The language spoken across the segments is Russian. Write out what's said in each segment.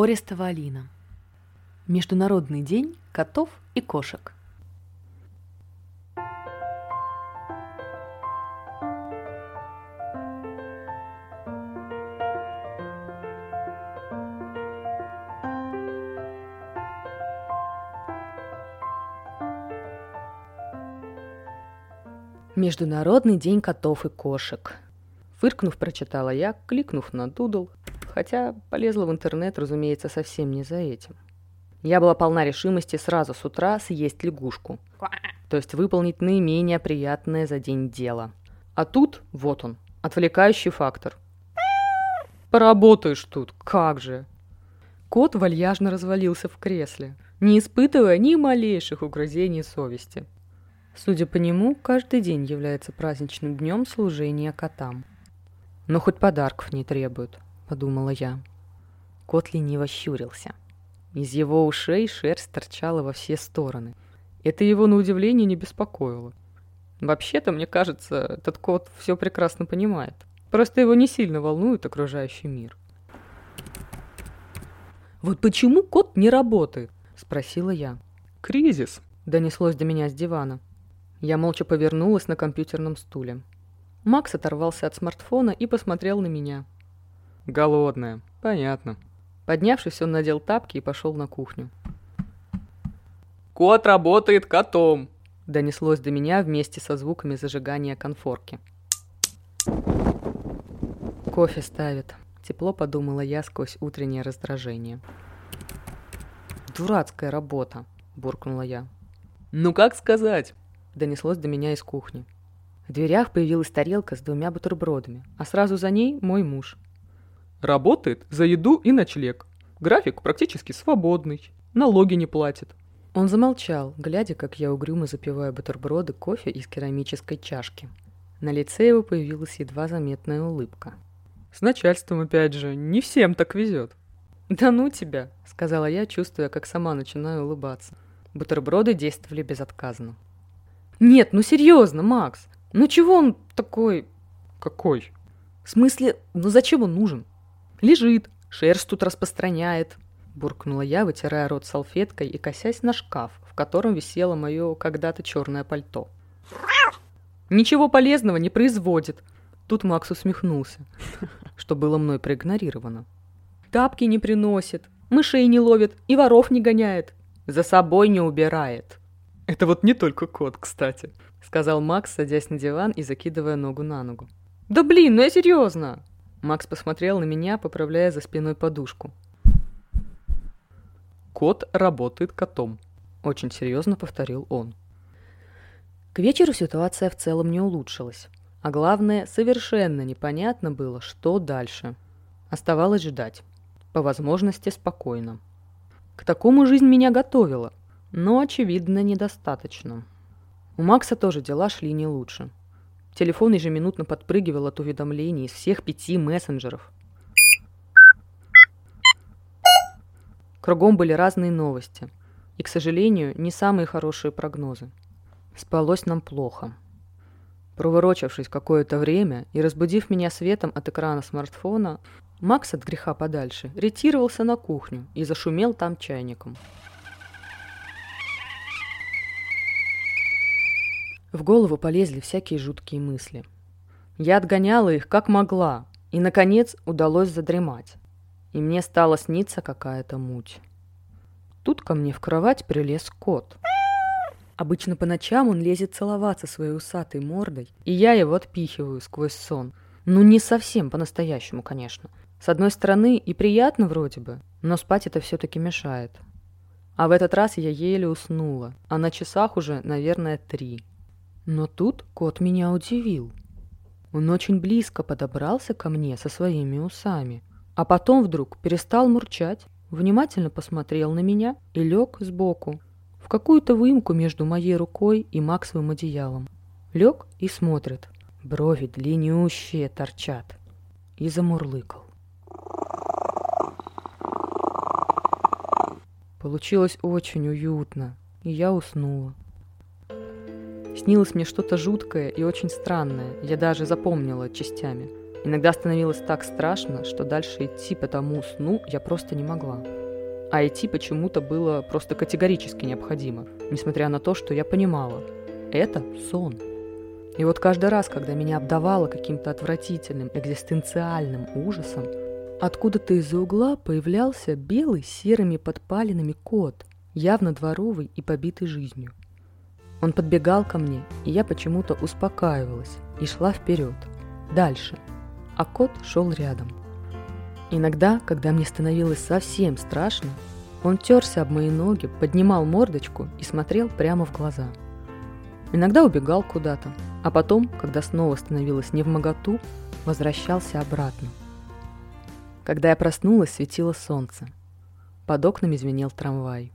Орестова Алина. Международный день котов и кошек. Международный день котов и кошек. Фыркнув, прочитала я, кликнув на дудл, хотя полезла в интернет, разумеется, совсем не за этим. Я была полна решимости сразу с утра съесть лягушку, то есть выполнить наименее приятное за день дело. А тут, вот он, отвлекающий фактор. Поработаешь тут, как же. Кот вальяжно развалился в кресле, не испытывая ни малейших угрызений совести. Судя по нему, каждый день является праздничным днем служения котам. Но хоть подарков не требуют, подумала я. Кот лениво щурился. Из его ушей шерсть торчала во все стороны. Это его, на удивление, не беспокоило. Вообще-то, мне кажется, этот кот все прекрасно понимает. Просто его не сильно волнует окружающий мир. «Вот почему кот не работает?» – спросила я. «Кризис», – донеслось до меня с дивана. Я молча повернулась на компьютерном стуле. Макс оторвался от смартфона и посмотрел на меня. «Голодная. Понятно». Поднявшись, он надел тапки и пошел на кухню. «Кот работает котом!» Донеслось до меня вместе со звуками зажигания конфорки. «Кофе ставит», — тепло подумала я сквозь утреннее раздражение. «Дурацкая работа», — буркнула я. «Ну как сказать?» донеслось до меня из кухни. В дверях появилась тарелка с двумя бутербродами, а сразу за ней мой муж. Работает за еду и ночлег. График практически свободный. Налоги не платит. Он замолчал, глядя, как я угрюмо запиваю бутерброды кофе из керамической чашки. На лице его появилась едва заметная улыбка. «С начальством, опять же, не всем так везет». «Да ну тебя», — сказала я, чувствуя, как сама начинаю улыбаться. Бутерброды действовали безотказно. Нет, ну серьезно, Макс. Ну чего он такой... Какой? В смысле, ну зачем он нужен? Лежит, шерсть тут распространяет. Буркнула я, вытирая рот салфеткой и косясь на шкаф, в котором висело мое когда-то черное пальто. Ничего полезного не производит. Тут Макс усмехнулся, что было мной проигнорировано. Тапки не приносит, мышей не ловит и воров не гоняет. За собой не убирает. Это вот не только кот, кстати», — сказал Макс, садясь на диван и закидывая ногу на ногу. «Да блин, ну я серьезно!» Макс посмотрел на меня, поправляя за спиной подушку. «Кот работает котом», — очень серьезно повторил он. К вечеру ситуация в целом не улучшилась. А главное, совершенно непонятно было, что дальше. Оставалось ждать. По возможности спокойно. К такому жизнь меня готовила. Но, очевидно, недостаточно. У Макса тоже дела шли не лучше. Телефон ежеминутно подпрыгивал от уведомлений из всех пяти мессенджеров. Кругом были разные новости. И, к сожалению, не самые хорошие прогнозы. Спалось нам плохо. Проворочавшись какое-то время и разбудив меня светом от экрана смартфона, Макс от греха подальше ретировался на кухню и зашумел там чайником. В голову полезли всякие жуткие мысли. Я отгоняла их как могла, и, наконец, удалось задремать. И мне стало сниться какая-то муть. Тут ко мне в кровать прилез кот. Обычно по ночам он лезет целоваться своей усатой мордой, и я его отпихиваю сквозь сон. Ну, не совсем по-настоящему, конечно. С одной стороны, и приятно вроде бы, но спать это все-таки мешает. А в этот раз я еле уснула, а на часах уже, наверное, три. Но тут кот меня удивил. Он очень близко подобрался ко мне со своими усами, а потом вдруг перестал мурчать, внимательно посмотрел на меня и лег сбоку, в какую-то выемку между моей рукой и Максовым одеялом. Лег и смотрит. Брови длиннющие торчат. И замурлыкал. Получилось очень уютно, и я уснула. Снилось мне что-то жуткое и очень странное, я даже запомнила частями. Иногда становилось так страшно, что дальше идти по тому сну я просто не могла. А идти почему-то было просто категорически необходимо, несмотря на то, что я понимала – это сон. И вот каждый раз, когда меня обдавало каким-то отвратительным экзистенциальным ужасом, откуда-то из-за угла появлялся белый серыми подпалинами кот, явно дворовый и побитый жизнью. Он подбегал ко мне, и я почему-то успокаивалась и шла вперед, дальше, а кот шел рядом. Иногда, когда мне становилось совсем страшно, он терся об мои ноги, поднимал мордочку и смотрел прямо в глаза. Иногда убегал куда-то, а потом, когда снова становилось не в моготу, возвращался обратно. Когда я проснулась, светило солнце. Под окнами звенел трамвай.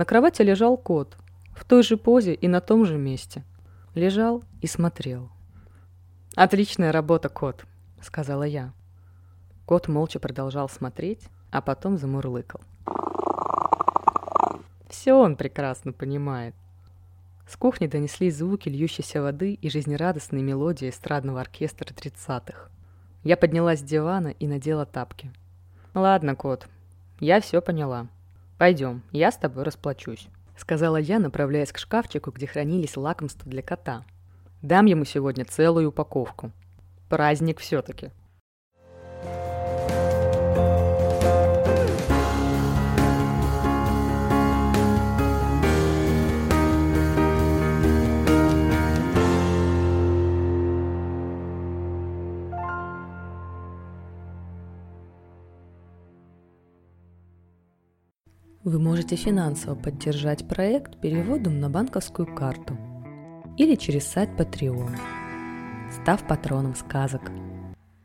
На кровати лежал кот, в той же позе и на том же месте. Лежал и смотрел. «Отличная работа, кот», — сказала я. Кот молча продолжал смотреть, а потом замурлыкал. Все он прекрасно понимает. С кухни донеслись звуки льющейся воды и жизнерадостные мелодии эстрадного оркестра тридцатых. Я поднялась с дивана и надела тапки. «Ладно, кот, я все поняла. Пойдем, я с тобой расплачусь», — сказала я, направляясь к шкафчику, где хранились лакомства для кота. «Дам ему сегодня целую упаковку. Праздник все-таки». Вы можете финансово поддержать проект переводом на банковскую карту или через сайт Patreon, став патроном сказок –